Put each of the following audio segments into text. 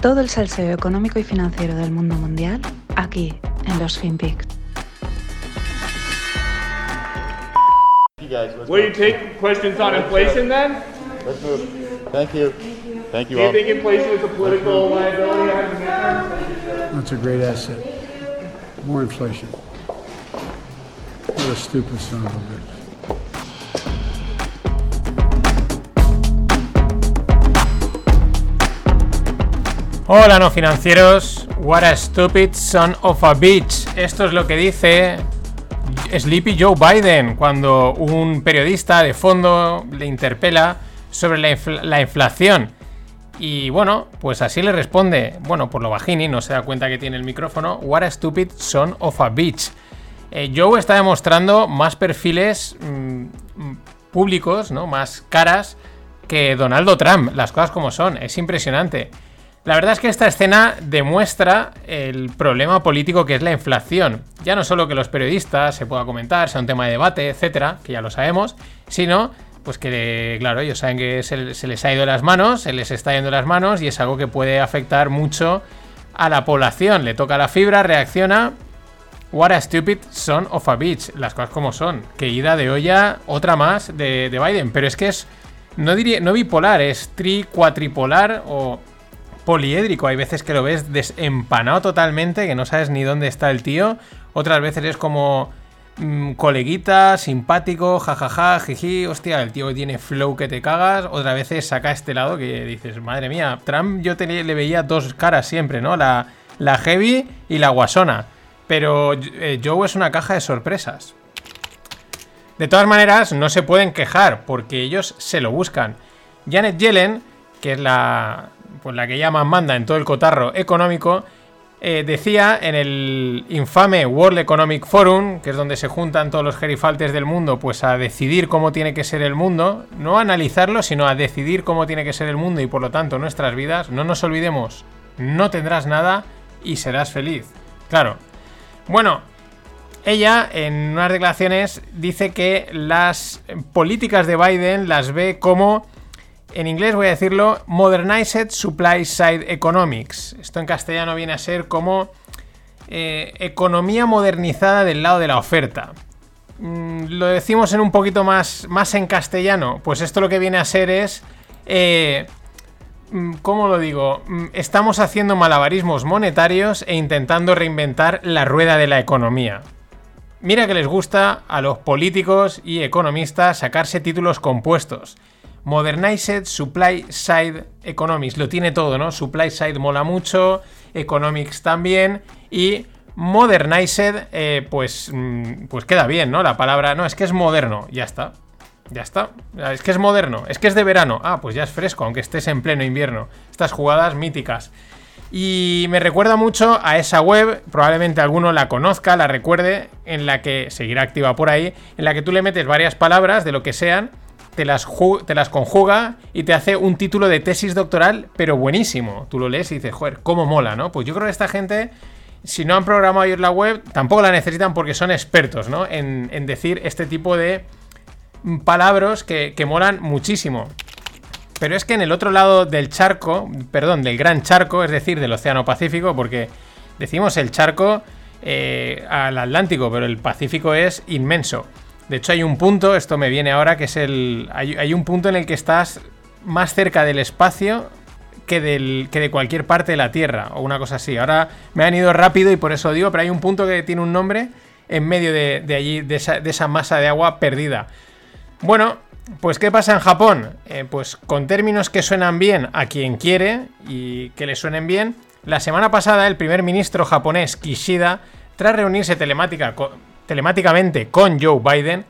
Todo el salseo económico y financiero del mundo mundial aquí en los FinPix. You guys, let's Will you take questions on inflation then? Let's move. Thank you. Thank you Do you all. think inflation is a political liability? That's a great asset. More inflation. What a stupid son of a bitch. Hola no financieros, what a stupid son of a bitch. Esto es lo que dice Sleepy Joe Biden cuando un periodista de fondo le interpela sobre la, infla- la inflación. Y bueno, pues así le responde, bueno, por lo bajini, no se da cuenta que tiene el micrófono, what a stupid son of a bitch. Eh, Joe está demostrando más perfiles mm, mm, públicos, ¿no? Más caras que Donaldo Trump, las cosas como son, es impresionante. La verdad es que esta escena demuestra el problema político que es la inflación. Ya no solo que los periodistas se pueda comentar, sea un tema de debate, etcétera, que ya lo sabemos, sino pues que, claro, ellos saben que se, les ha ido las manos, se les está yendo las manos y es algo que puede afectar mucho a la población. Le toca la fibra, reacciona. What a stupid son of a bitch. Las cosas como son. Que ida de olla, otra más de, de Biden. Pero es que es. No diría. No bipolar, es tri, cuatripolar o poliédrico. Hay veces que lo ves desempanado totalmente, que no sabes ni dónde está el tío. Otras veces es como mm, coleguita, simpático, jajaja, jiji, hostia, el tío tiene flow que te cagas. Otras veces saca este lado que dices, madre mía, Trump yo le veía dos caras siempre, ¿no? La, la heavy y la guasona. Pero eh, Joe es una caja de sorpresas. De todas maneras, no se pueden quejar porque ellos se lo buscan. Janet Yellen, que es la, pues la que llaman manda en todo el cotarro económico, eh, decía en el infame World Economic Forum, que es donde se juntan todos los gerifaltes del mundo, pues a decidir cómo tiene que ser el mundo, no a analizarlo, sino a decidir cómo tiene que ser el mundo y por lo tanto nuestras vidas. No nos olvidemos, no tendrás nada y serás feliz. Claro. Bueno, ella en unas declaraciones dice que las políticas de Biden las ve como, en inglés voy a decirlo, Modernized Supply Side Economics. Esto en castellano viene a ser como eh, economía modernizada del lado de la oferta. Mm, lo decimos en un poquito más, más en castellano, pues esto lo que viene a ser es... eh, mm, ¿Cómo lo digo? Mm, Estamos haciendo malabarismos monetarios e intentando reinventar la rueda de la economía. Mira que les gusta a los políticos y economistas sacarse títulos compuestos. Modernized Supply Side Economics. Lo tiene todo, ¿no? Supply Side mola mucho, Economics también. Y Modernized, eh, pues, mm, pues queda bien, ¿no? La palabra, no, es que es moderno, ya está. Ya está. Es que es moderno, es que es de verano. Ah, pues ya es fresco, aunque estés en pleno invierno. Estas jugadas míticas. Y me recuerda mucho a esa web, probablemente alguno la conozca, la recuerde, en la que seguirá activa por ahí, en la que tú le metes varias palabras de lo que sean, te las, te las conjuga y te hace un título de tesis doctoral, pero buenísimo. Tú lo lees y dices, joder, cómo mola, ¿no? Pues yo creo que esta gente, si no han programado ellos la web, tampoco la necesitan porque son expertos, ¿no? En, en decir este tipo de palabras que, que molan muchísimo. Pero es que en el otro lado del charco, perdón, del gran charco, es decir, del Océano Pacífico, porque decimos el charco eh, al Atlántico, pero el Pacífico es inmenso. De hecho, hay un punto, esto me viene ahora, que es el. Hay, un punto en el que estás más cerca del espacio que, de cualquier parte de la Tierra, o una cosa así. Ahora me han ido rápido y por eso digo, pero hay un punto que tiene un nombre en medio de, allí, de esa, masa de agua perdida. Bueno, pues ¿qué pasa en Japón? Eh, pues con términos que suenan bien a quien quiere y que le suenen bien, la semana pasada el primer ministro japonés Kishida, tras reunirse telemática co- telemáticamente con Joe Biden,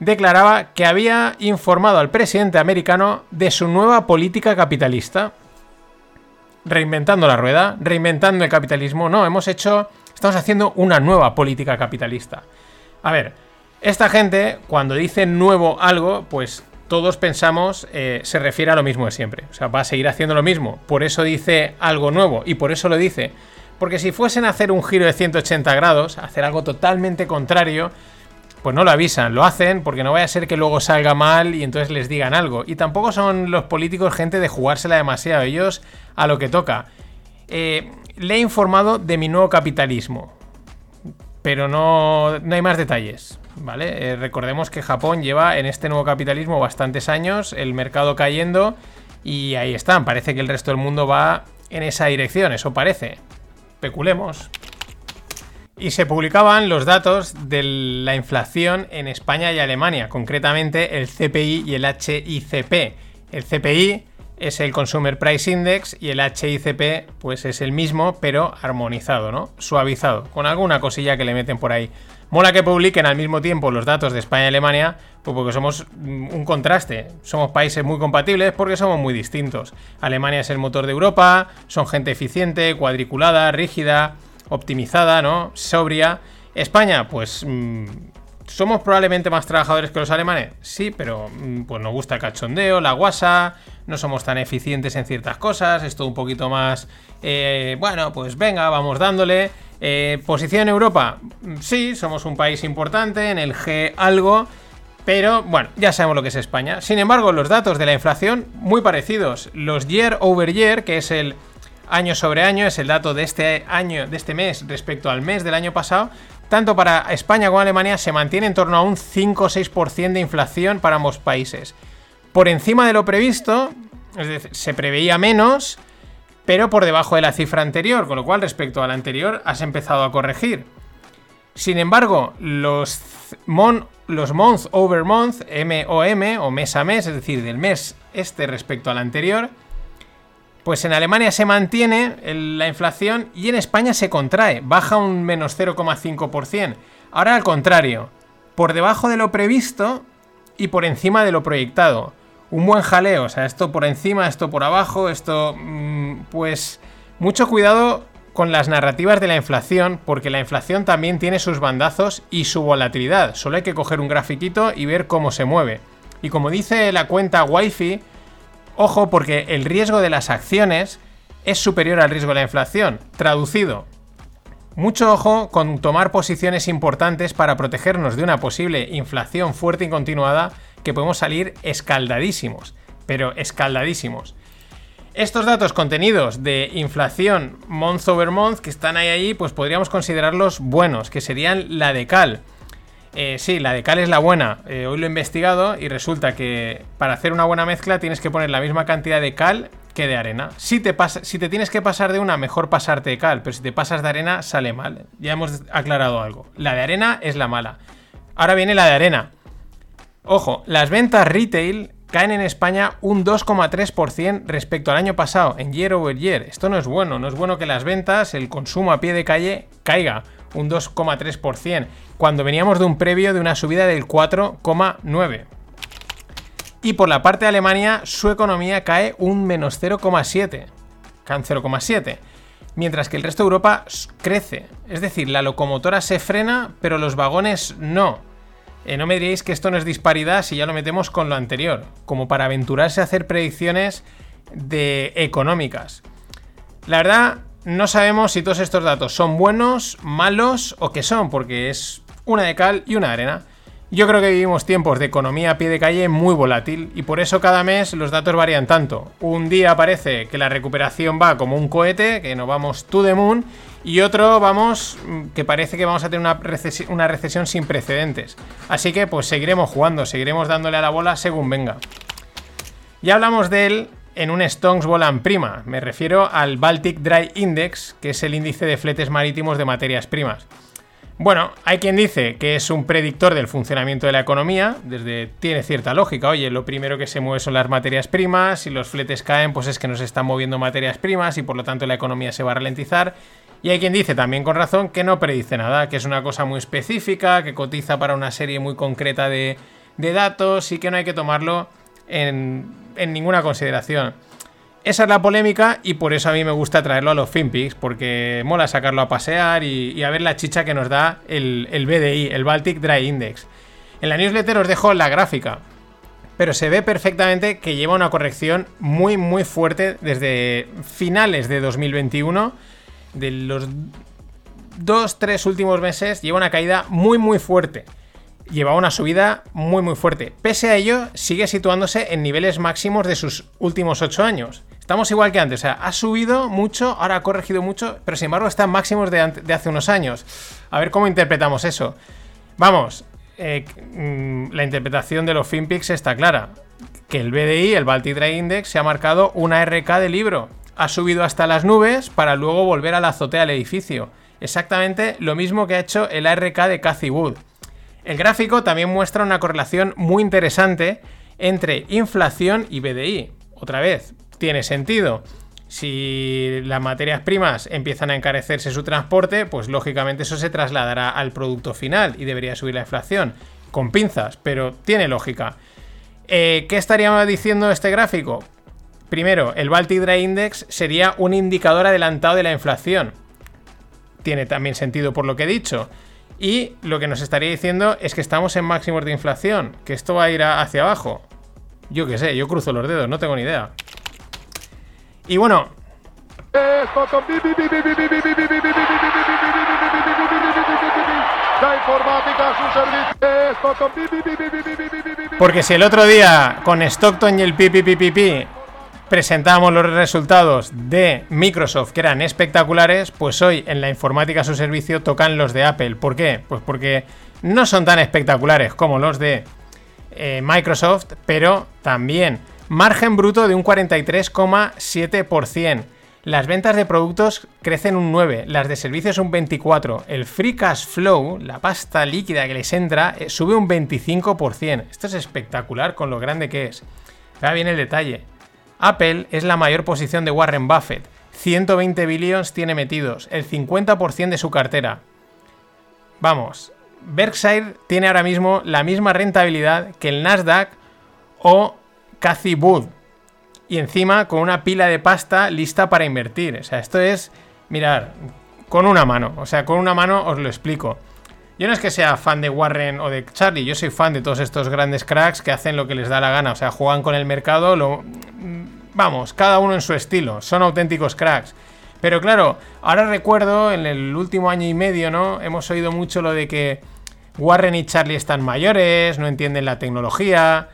declaraba que había informado al presidente americano de su nueva política capitalista. Reinventando la rueda, reinventando el capitalismo. No, hemos hecho, estamos haciendo una nueva política capitalista. A ver, esta gente, cuando dice nuevo algo, pues todos pensamos, eh, se refiere a lo mismo de siempre. O sea, va a seguir haciendo lo mismo. Por eso dice algo nuevo. Y por eso lo dice. Porque si fuesen a hacer un giro de 180 grados, hacer algo totalmente contrario, pues no lo avisan, lo hacen porque no vaya a ser que luego salga mal y entonces les digan algo. Y tampoco son los políticos gente de jugársela demasiado, ellos a lo que toca. eh, le he informado de mi nuevo capitalismo. Pero no, no hay más detalles. ¿Vale? Eh, recordemos que Japón lleva en este nuevo capitalismo bastantes años, el mercado cayendo y ahí están. Parece que el resto del mundo va en esa dirección, eso parece. Peculemos. Y se publicaban los datos de la inflación en España y Alemania, concretamente el CPI y el HICP. El CPI es el Consumer Price Index y el HICP pues es el mismo, pero armonizado, ¿no? Suavizado, con alguna cosilla que le meten por ahí. Mola que publiquen al mismo tiempo los datos de España y Alemania, pues porque somos mm, un contraste. Somos países muy compatibles porque somos muy distintos. Alemania es el motor de Europa, son gente eficiente, cuadriculada, rígida, optimizada, ¿no? Sobria. España, pues mm, somos probablemente más trabajadores que los alemanes. Sí, pero mm, pues nos gusta el cachondeo, la guasa, no somos tan eficientes en ciertas cosas, es todo un poquito más, eh, bueno, pues venga, vamos dándole. Eh, posición en Europa, sí, somos un país importante, en el G algo, pero bueno, ya sabemos lo que es España. Sin embargo, los datos de la inflación muy parecidos. Los year over year, que es el año sobre año, es el dato de este año, de este mes respecto al mes del año pasado, tanto para España como Alemania se mantiene en torno a un 5 o 6% de inflación para ambos países. Por encima de lo previsto, es decir, se preveía menos, pero por debajo de la cifra anterior, con lo cual respecto a la anterior has empezado a corregir. Sin embargo, los, los month over month, MOM o mes a mes, es decir, del mes este respecto al anterior, pues en Alemania se mantiene la inflación y en España se contrae, baja un menos 0,5%. Ahora al contrario, por debajo de lo previsto y por encima de lo proyectado un buen jaleo, o sea, esto por encima, esto por abajo, esto... Mm, pues mucho cuidado con las narrativas de la inflación, porque la inflación también tiene sus bandazos y su volatilidad. Solo hay que coger un grafiquito y ver cómo se mueve. Y como dice la cuenta Wi-Fi, ojo porque el riesgo de las acciones es superior al riesgo de la inflación. Traducido, mucho ojo con tomar posiciones importantes para protegernos de una posible inflación fuerte y continuada que podemos salir escaldadísimos, pero escaldadísimos. Estos datos contenidos de inflación month over month que están ahí, ahí pues podríamos considerarlos buenos, que serían la de cal. Eh, sí, la de cal es la buena. Eh, hoy lo he investigado y resulta que para hacer una buena mezcla tienes que poner la misma cantidad de cal que de arena. Si te, si te tienes que pasar de una, mejor pasarte de cal, pero si te pasas de arena, sale mal. Ya hemos aclarado algo. La de arena es la mala. Ahora viene la de arena. Ojo, las ventas retail caen en España un 2,3% respecto al año pasado, en year over year. Esto no es bueno, no es bueno que las ventas, el consumo a pie de calle caiga un 2,3%, cuando veníamos de un previo de una subida del 4,9%. Y por la parte de Alemania, su economía cae un menos 0,7%, cae 0,7%, mientras que el resto de Europa crece. Es decir, la locomotora se frena, pero los vagones no. Eh, no me diréis que esto no es disparidad si ya lo metemos con lo anterior, como para aventurarse a hacer predicciones de económicas. La verdad, no sabemos si todos estos datos son buenos, malos o qué son, porque es una de cal y una de arena. Yo creo que vivimos tiempos de economía a pie de calle muy volátil y por eso cada mes los datos varían tanto. Un día parece que la recuperación va como un cohete, que nos vamos to the moon, y otro vamos mm, que parece que vamos a tener una, recesión sin precedentes. Así que pues seguiremos jugando, seguiremos dándole a la bola según venga. Ya hablamos de él en un Stones Volan Prima, me refiero al Baltic Dry Index, que es el índice de fletes marítimos de materias primas. Bueno, hay quien dice que es un predictor del funcionamiento de la economía, desde tiene cierta lógica. Oye, lo primero que se mueve son las materias primas, si los fletes caen, pues es que nos están moviendo materias primas y por lo tanto la economía se va a ralentizar. Y hay quien dice también con razón que no predice nada, que es una cosa muy específica, que cotiza para una serie muy concreta de, datos y que no hay que tomarlo en, ninguna consideración. Esa es la polémica y por eso a mí me gusta traerlo a los FinPix, porque mola sacarlo a pasear y, a ver la chicha que nos da el, BDI, el Baltic Dry Index. En la newsletter os dejo la gráfica, pero se ve perfectamente que lleva una corrección muy muy fuerte desde finales de 2021 de los dos, tres últimos meses lleva una caída muy, muy fuerte. Lleva una subida muy, muy fuerte. Pese a ello, sigue situándose en niveles máximos de sus últimos ocho años. Estamos igual que antes, o sea, ha subido mucho, ahora ha corregido mucho, pero sin embargo está en máximos de, hace unos años. A ver cómo interpretamos eso. Vamos, eh, mm, la interpretación de los FinPix está clara. Que el BDI, el Baltic Dry Index, se ha marcado una RK de libro. Ha subido hasta las nubes para luego volver a la azotea del edificio. Exactamente lo mismo que ha hecho el ARK de Cathy Wood. El gráfico también muestra una correlación muy interesante entre inflación y BDI. Otra vez, tiene sentido. Si las materias primas empiezan a encarecerse su transporte, pues lógicamente eso se trasladará al producto final y debería subir la inflación. Con pinzas, pero tiene lógica. Eh, ¿Qué estaría diciendo este gráfico? Primero, el Baltic Dry Index sería un indicador adelantado de la inflación. Tiene también sentido por lo que he dicho. Y lo que nos estaría diciendo es que estamos en máximos de inflación, que esto va a ir hacia abajo. Yo qué sé, yo cruzo los dedos, no tengo ni idea. Y bueno. Porque si el otro día con Stockton y el PPPPP presentamos los resultados de Microsoft que eran espectaculares, pues hoy en la informática a su servicio tocan los de Apple. ¿Por qué? Pues porque no son tan espectaculares como los de Microsoft, pero también margen bruto de un 43,7%. Las ventas de productos crecen un 9, las de servicios un 24. El free cash flow, la pasta líquida que les entra, eh, sube un 25%. Esto es espectacular con lo grande que es. Vea bien el detalle. Apple es la mayor posición de Warren Buffett. 120 billions tiene metidos, el 50% de su cartera. Vamos, Berkshire tiene ahora mismo la misma rentabilidad que el Nasdaq o Cathy Wood. Y encima con una pila de pasta lista para invertir. O sea, esto es, mirar, con una mano. O sea, con una mano os lo explico. Yo no es que sea fan de Warren o de Charlie, yo soy fan de todos estos grandes cracks que hacen lo que les da la gana. O sea, juegan con el mercado, lo... Vamos, cada uno en su estilo. Son auténticos cracks. Pero claro, ahora recuerdo en el último año y medio, ¿no? Hemos oído mucho lo de que Warren y Charlie están mayores, no entienden la tecnología,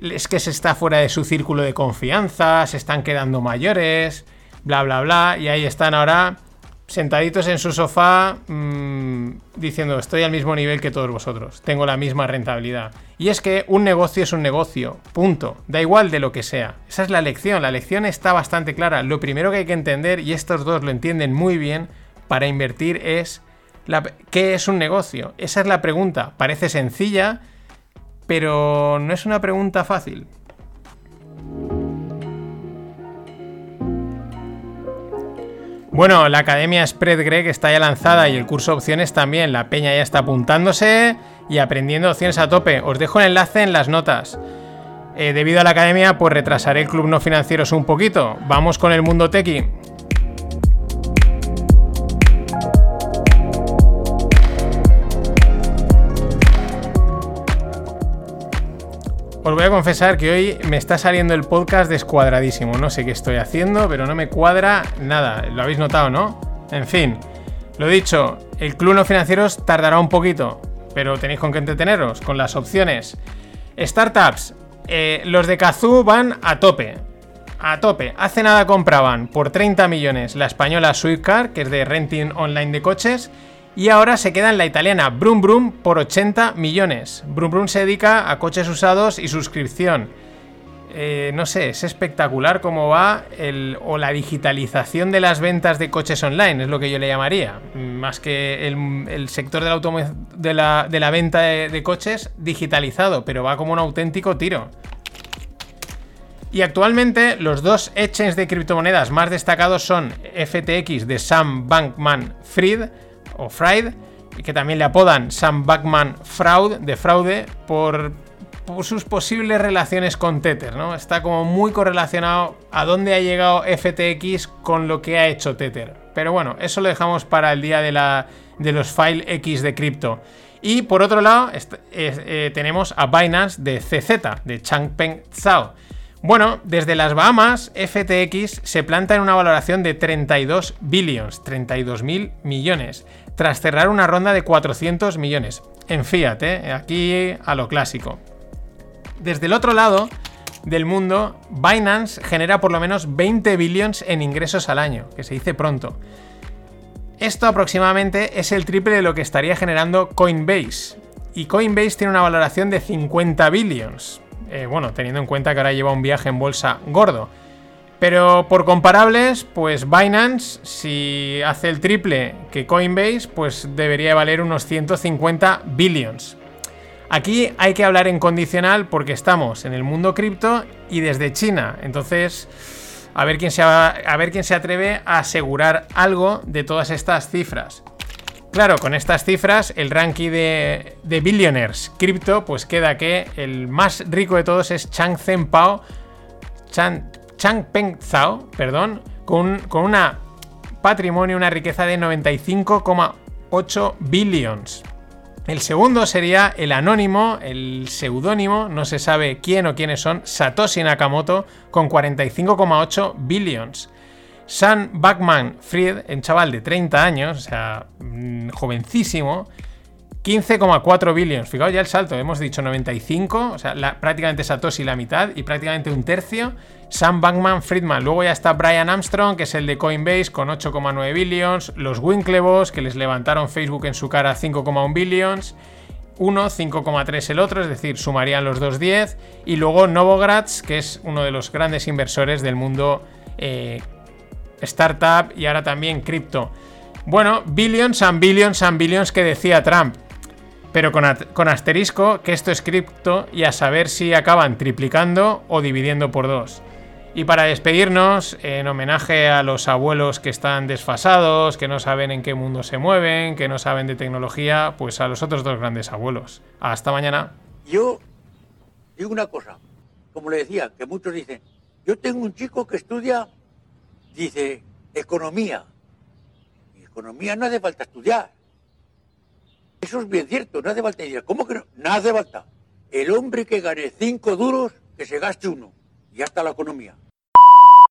es que se está fuera de su círculo de confianza, se están quedando mayores, bla, bla, bla, y ahí están ahora sentaditos en su sofá mmm, diciendo estoy al mismo nivel que todos vosotros, tengo la misma rentabilidad. Y es que un negocio es un negocio, punto, da igual de lo que sea. Esa es la lección, la lección está bastante clara. Lo primero que hay que entender, y estos dos lo entienden muy bien, para invertir es ¿qué es un negocio? Esa es la pregunta, parece sencilla, pero no es una pregunta fácil. Bueno, la Academia Spread Greg está ya lanzada y el curso opciones también. La peña ya está apuntándose y aprendiendo opciones a tope. Os dejo el enlace en las notas. Eh, debido a la academia, pues retrasaré el club no financieros un poquito. Vamos con el mundo tequi. Os voy a confesar que hoy me está saliendo el podcast descuadradísimo. No sé qué estoy haciendo, pero no me cuadra nada. Lo habéis notado, ¿no? En fin, lo dicho, el club no financieros tardará un poquito, pero tenéis con qué entreteneros, con las opciones. Startups, eh, los de Kazoo van a tope. A tope. Hace nada compraban por 30 millones la española Swiftcar, que es de renting online de coches, y ahora se queda en la italiana Brum Brum por 80 millones. Brum Brum se dedica a coches usados y suscripción. Eh, no sé, es espectacular cómo va el, o la digitalización de las ventas de coches online, es lo que yo le llamaría. Más que el, el sector de la, venta de, de coches digitalizado, pero va como un auténtico tiro. Y actualmente los dos exchanges de criptomonedas más destacados son FTX de Sam Bankman Fried o Fried, que también le apodan Sam Bankman Fraud de fraude por, sus posibles relaciones con Tether, ¿no? Está como muy correlacionado a dónde ha llegado FTX con lo que ha hecho Tether. Pero bueno, eso lo dejamos para el día de, la, de los file X de cripto. Y por otro lado, eh, tenemos a Binance de CZ, de Changpeng Zhao. Bueno, desde las Bahamas, FTX se planta en una valoración de 32 billions, 32 mil millones, tras cerrar una ronda de 400 millones. En Fiat, ¿eh? aquí a lo clásico. Desde el otro lado, del mundo, Binance genera por lo menos 20 billions en ingresos al año, que se dice pronto. Esto aproximadamente es el triple de lo que estaría generando Coinbase. Y Coinbase tiene una valoración de 50 billions. Eh, bueno, teniendo en cuenta que ahora lleva un viaje en bolsa gordo. Pero por comparables, pues Binance, si hace el triple que Coinbase, pues debería valer unos 150 billions. Aquí hay que hablar en condicional porque estamos en el mundo cripto y desde China. Entonces, a ver quién se, a ver quién se atreve a asegurar algo de todas estas cifras. Claro, con estas cifras, el ranking de, de billionaires cripto, pues queda que el más rico de todos es Chang Pao, Chang, Changpeng Zhao, perdón, con, con patrimonio, una riqueza de 95,8 billions. El segundo sería el anónimo, el seudónimo, no se sabe quién o quiénes son, Satoshi Nakamoto, con 45,8 billions. Sam Backman Fried, un chaval de 30 años, o sea, mm, jovencísimo, 15,4 billions. Fijaos ya el salto, hemos dicho 95, o sea, prácticamente Satoshi la mitad y prácticamente un tercio. Sam Bankman Friedman. Luego ya está Brian Armstrong, que es el de Coinbase, con 8,9 billions. Los Winklevoss, que les levantaron Facebook en su cara 5,1 billions. Uno, 5,3 el otro, es decir, sumarían los dos 10. Y luego Novogratz, que es uno de los grandes inversores del mundo eh, startup y ahora también cripto. Bueno, billions and billions and billions que decía Trump pero con, asterisco que esto es cripto y a saber si acaban triplicando o dividiendo por dos. Y para despedirnos, en homenaje a los abuelos que están desfasados, que no saben en qué mundo se mueven, que no saben de tecnología, pues a los otros dos grandes abuelos. Hasta mañana. Yo digo una cosa, como le decía, que muchos dicen, yo tengo un chico que estudia, dice, economía. Y economía no hace falta estudiar. Eso es bien cierto, no hace falta decir, ¿cómo que no? No hace falta. El hombre que gane cinco duros, que se gaste uno. Y ya está la economía.